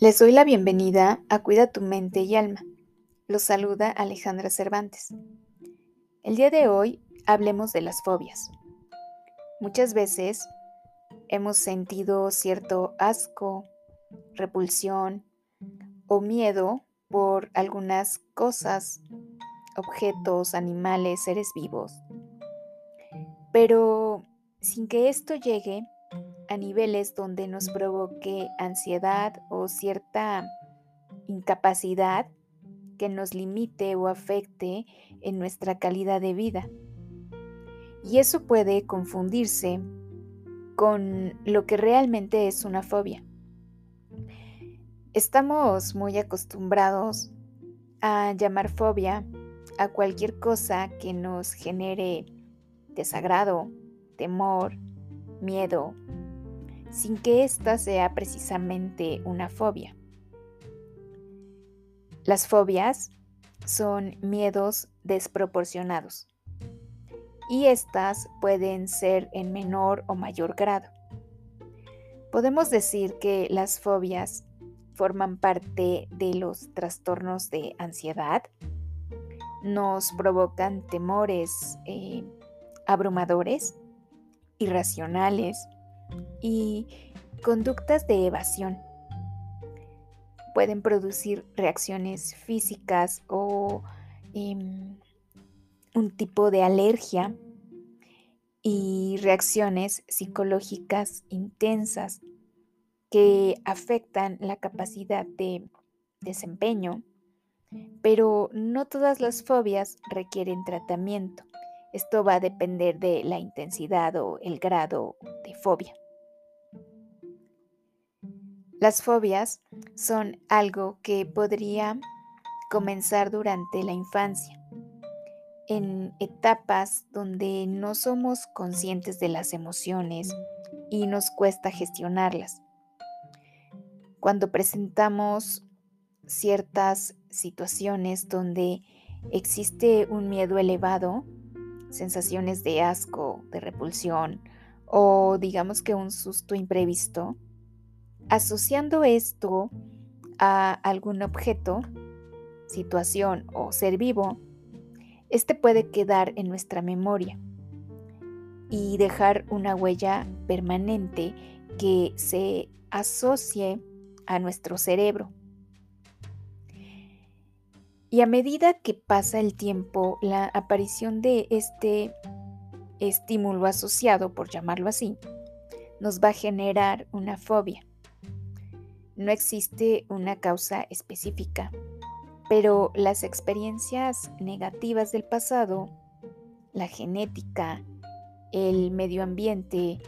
Les doy la bienvenida a Cuida tu mente y alma. Los saluda Alejandra Cervantes. El día de hoy hablemos de las fobias. Muchas veces hemos sentido cierto asco, repulsión o miedo por algunas cosas, objetos, animales, seres vivos. Pero sin que esto llegue a niveles donde nos provoque ansiedad o cierta incapacidad que nos limite o afecte en nuestra calidad de vida. Y eso puede confundirse con lo que realmente es una fobia. Estamos muy acostumbrados a llamar fobia a cualquier cosa que nos genere desagrado, temor, miedo, sin que ésta sea precisamente una fobia. Las fobias son miedos desproporcionados y estas pueden ser en menor o mayor grado. Podemos decir que las fobias forman parte de los trastornos de ansiedad, nos provocan temores eh, abrumadores, irracionales, y conductas de evasión. Pueden producir reacciones físicas o em, un tipo de alergia y reacciones psicológicas intensas que afectan la capacidad de desempeño, pero no todas las fobias requieren tratamiento. Esto va a depender de la intensidad o el grado de fobia. Las fobias son algo que podría comenzar durante la infancia, en etapas donde no somos conscientes de las emociones y nos cuesta gestionarlas. Cuando presentamos ciertas situaciones donde existe un miedo elevado, sensaciones de asco, de repulsión o digamos que un susto imprevisto, Asociando esto a algún objeto, situación o ser vivo, este puede quedar en nuestra memoria y dejar una huella permanente que se asocie a nuestro cerebro. Y a medida que pasa el tiempo, la aparición de este estímulo asociado, por llamarlo así, nos va a generar una fobia. No existe una causa específica, pero las experiencias negativas del pasado, la genética, el medio ambiente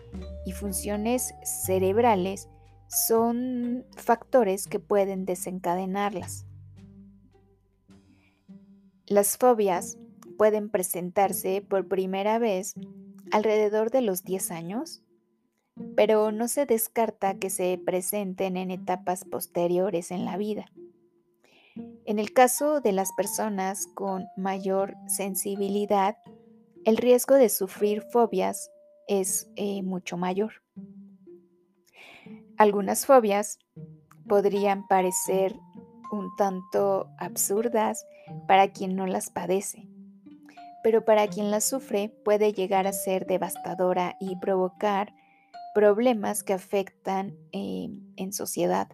y funciones cerebrales son factores que pueden desencadenarlas. Las fobias pueden presentarse por primera vez alrededor de los 10 años pero no se descarta que se presenten en etapas posteriores en la vida. En el caso de las personas con mayor sensibilidad, el riesgo de sufrir fobias es eh, mucho mayor. Algunas fobias podrían parecer un tanto absurdas para quien no las padece, pero para quien las sufre puede llegar a ser devastadora y provocar problemas que afectan eh, en sociedad.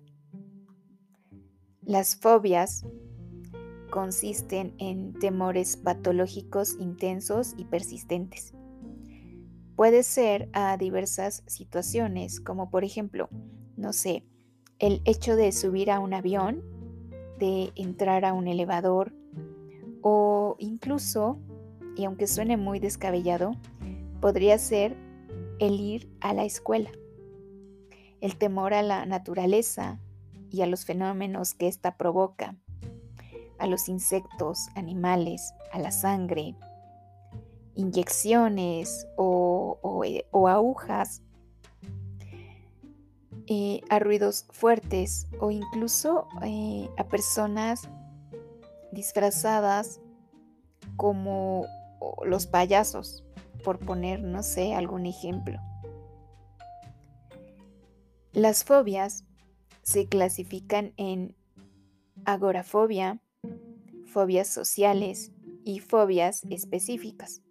Las fobias consisten en temores patológicos intensos y persistentes. Puede ser a diversas situaciones, como por ejemplo, no sé, el hecho de subir a un avión, de entrar a un elevador o incluso, y aunque suene muy descabellado, podría ser el ir a la escuela, el temor a la naturaleza y a los fenómenos que ésta provoca, a los insectos, animales, a la sangre, inyecciones o, eh, agujas, eh, a ruidos fuertes o incluso eh, a personas disfrazadas como los payasos por poner, no sé, algún ejemplo. Las fobias se clasifican en agorafobia, fobias sociales y fobias específicas.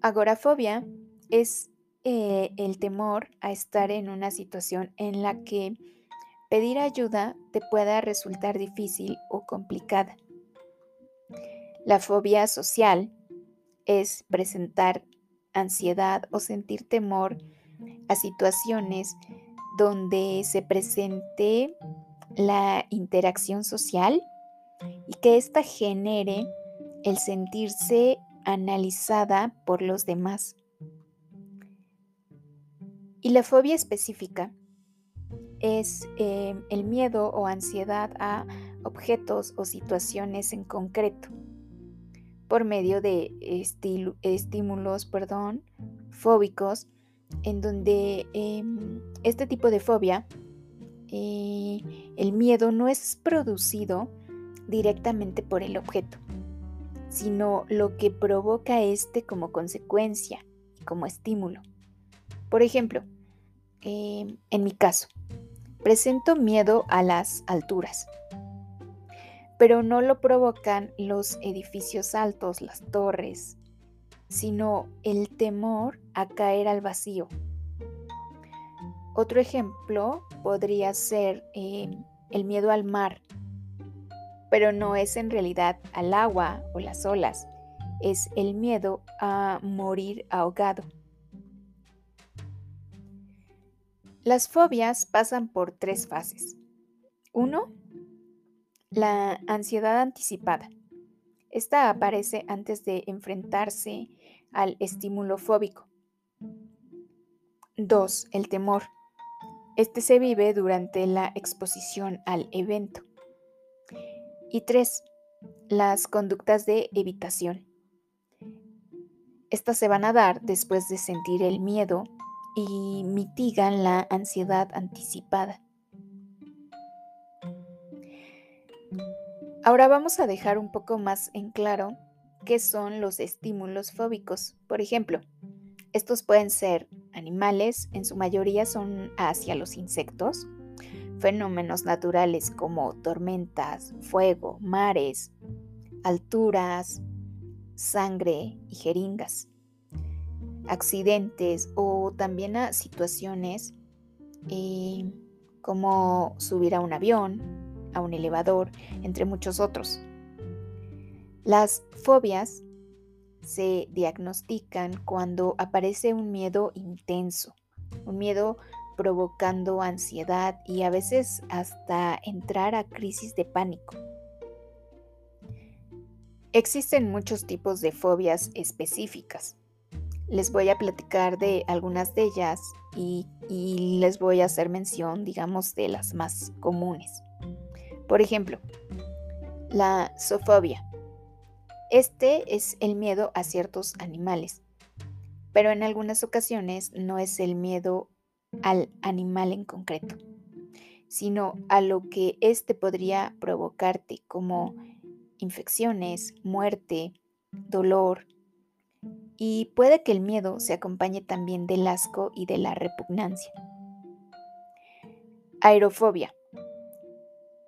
Agorafobia es eh, el temor a estar en una situación en la que pedir ayuda te pueda resultar difícil o complicada. La fobia social es presentar ansiedad o sentir temor a situaciones donde se presente la interacción social y que ésta genere el sentirse analizada por los demás. Y la fobia específica es eh, el miedo o ansiedad a objetos o situaciones en concreto por medio de estímulos perdón, fóbicos, en donde em, este tipo de fobia, eh, el miedo no es producido directamente por el objeto, sino lo que provoca este como consecuencia, como estímulo. Por ejemplo, em, en mi caso, presento miedo a las alturas, pero no lo provocan los edificios altos, las torres, sino el temor a caer al vacío. Otro ejemplo podría ser em, el miedo al mar, pero no es en realidad al agua o las olas, es el miedo a morir ahogado. Las fobias pasan por tres fases. Uno, la ansiedad anticipada. Esta aparece antes de enfrentarse al estímulo fóbico. Dos, el temor. Este se vive durante la exposición al evento. Y tres, las conductas de evitación. Estas se van a dar después de sentir el miedo y mitigan la ansiedad anticipada. Ahora vamos a dejar un poco más en claro qué son los estímulos fóbicos. Por ejemplo, estos pueden ser animales, en su mayoría son hacia los insectos, fenómenos naturales como tormentas, fuego, mares, alturas, sangre y jeringas, accidentes o también a situaciones eh, como subir a un avión, a un elevador, entre muchos otros. Las fobias se diagnostican cuando aparece un miedo intenso, un miedo provocando ansiedad y a veces hasta entrar a crisis de pánico. Existen muchos tipos de fobias específicas. Les voy a platicar de algunas de ellas y, les voy a hacer mención, digamos, de las más comunes. Por ejemplo, la zoofobia. Este es el miedo a ciertos animales, pero en algunas ocasiones no es el miedo al animal en concreto, sino a lo que éste podría provocarte como infecciones, muerte, dolor, y puede que el miedo se acompañe también del asco y de la repugnancia. Aerofobia.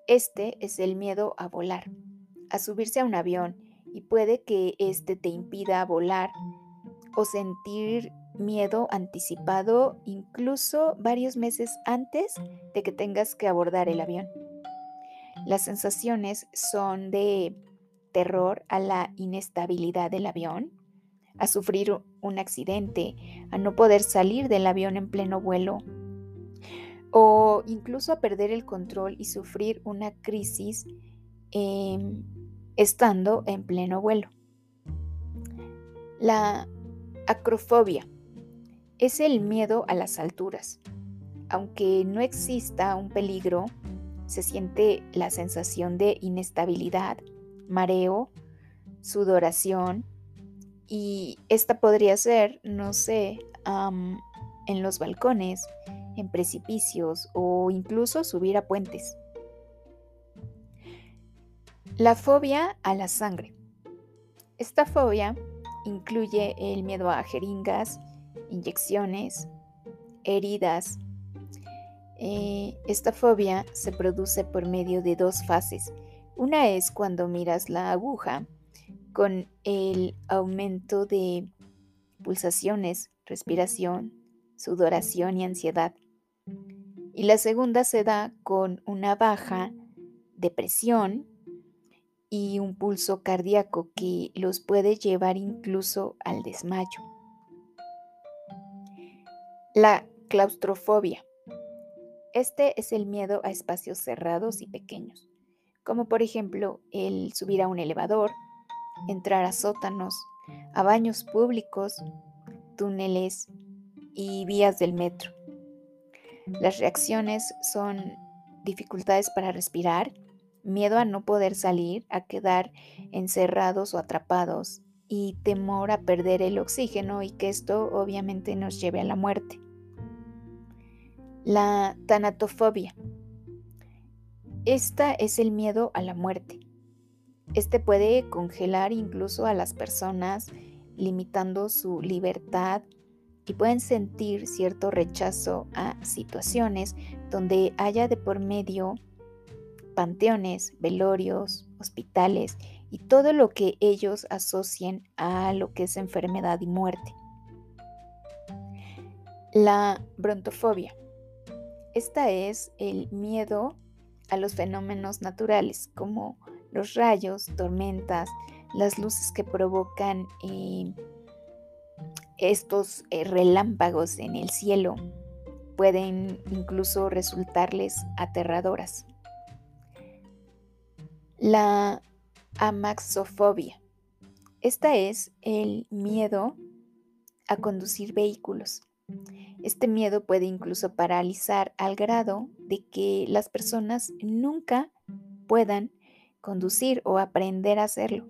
Este es el miedo a volar, a subirse a un avión y puede que este te impida volar o sentir miedo anticipado incluso varios meses antes de que tengas que abordar el avión. Las sensaciones son de terror a la inestabilidad del avión, a sufrir un accidente, a no poder salir del avión en pleno vuelo o incluso a perder el control y sufrir una crisis em, estando en pleno vuelo. La acrofobia es el miedo a las alturas. Aunque no exista un peligro, se siente la sensación de inestabilidad, mareo, sudoración y esta podría ser, no sé, en los balcones, en precipicios o incluso subir a puentes. La fobia a la sangre. Esta fobia incluye el miedo a jeringas, inyecciones, heridas Eh, esta fobia se produce por medio de dos fases. Una es cuando miras la aguja con el aumento de pulsaciones, respiración, sudoración y ansiedad. Y la segunda se da con una baja depresión y un pulso cardíaco que los puede llevar incluso al desmayo. La claustrofobia. Este es el miedo a espacios cerrados y pequeños, como por ejemplo el subir a un elevador, entrar a sótanos, a baños públicos, túneles y vías del metro. Las reacciones son dificultades para respirar, miedo a no poder salir, a quedar encerrados o atrapados y temor a perder el oxígeno y que esto obviamente nos lleve a la muerte. La tanatofobia. Esta es el miedo a la muerte. Este puede congelar incluso a las personas, limitando su libertad y pueden sentir cierto rechazo a situaciones donde haya de por medio panteones, velorios, hospitales y todo lo que ellos asocien a lo que es enfermedad y muerte. La brontofobia. Esta es el miedo a los fenómenos naturales como los rayos, tormentas, las luces que provocan eh, estos eh, relámpagos en el cielo pueden incluso resultarles aterradoras. La amaxofobia. Esta es el miedo a conducir vehículos. Este miedo puede incluso paralizar al grado de que las personas nunca puedan conducir o aprender a hacerlo.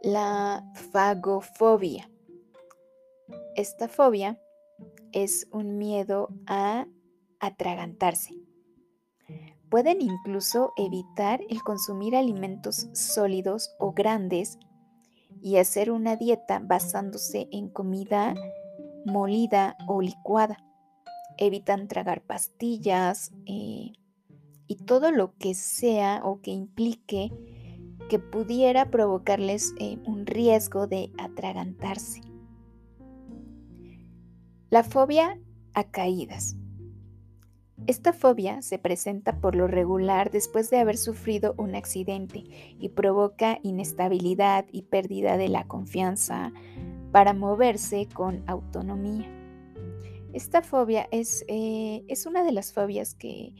La fagofobia. Esta fobia es un miedo a atragantarse pueden incluso evitar el consumir alimentos sólidos o grandes y hacer una dieta basándose en comida molida o licuada. Evitan tragar pastillas eh, y todo lo que sea o que implique que pudiera provocarles eh, un riesgo de atragantarse. La fobia a caídas. Esta fobia se presenta por lo regular después de haber sufrido un accidente y provoca inestabilidad y pérdida de la confianza para moverse con autonomía. Esta fobia es, eh, es una de las fobias que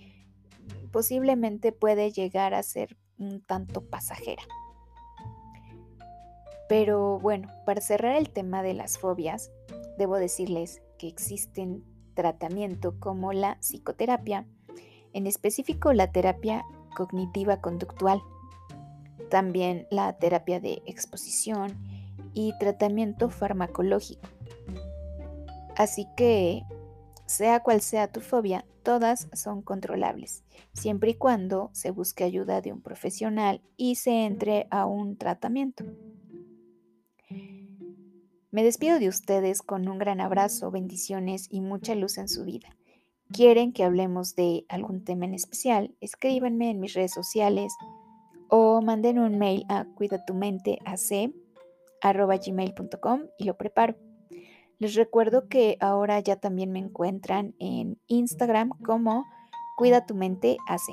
posiblemente puede llegar a ser un tanto pasajera. Pero bueno, para cerrar el tema de las fobias, debo decirles que existen tratamiento como la psicoterapia, en específico la terapia cognitiva conductual, también la terapia de exposición y tratamiento farmacológico. Así que, sea cual sea tu fobia, todas son controlables, siempre y cuando se busque ayuda de un profesional y se entre a un tratamiento. Me despido de ustedes con un gran abrazo, bendiciones y mucha luz en su vida. ¿Quieren que hablemos de algún tema en especial? Escríbanme en mis redes sociales o manden un mail a cuidatumenteac.gmail.com y lo preparo. Les recuerdo que ahora ya también me encuentran en Instagram como Cuida tu mente hace.